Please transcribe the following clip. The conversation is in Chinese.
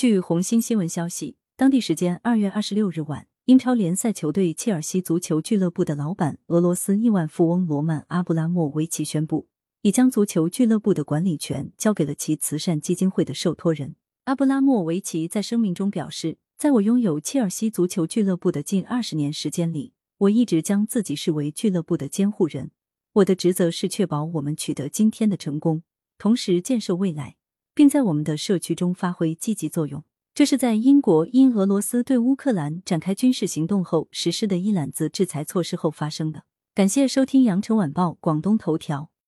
据红星新闻消息，当地时间二月二十六日晚，英超联赛球队切尔西足球俱乐部的老板、俄罗斯亿万富翁罗曼·阿布拉莫维奇宣布，已将足球俱乐部的管理权交给了其慈善基金会的受托人。阿布拉莫维奇在声明中表示，在我拥有切尔西足球俱乐部的近二十年时间里，我一直将自己视为俱乐部的监护人。我的职责是确保我们取得今天的成功，同时建设未来，并在我们的社区中发挥积极作用。这是在英国因俄罗斯对乌克兰展开军事行动后实施的一揽子制裁措施后发生的。感谢收听羊城晚报广东头条。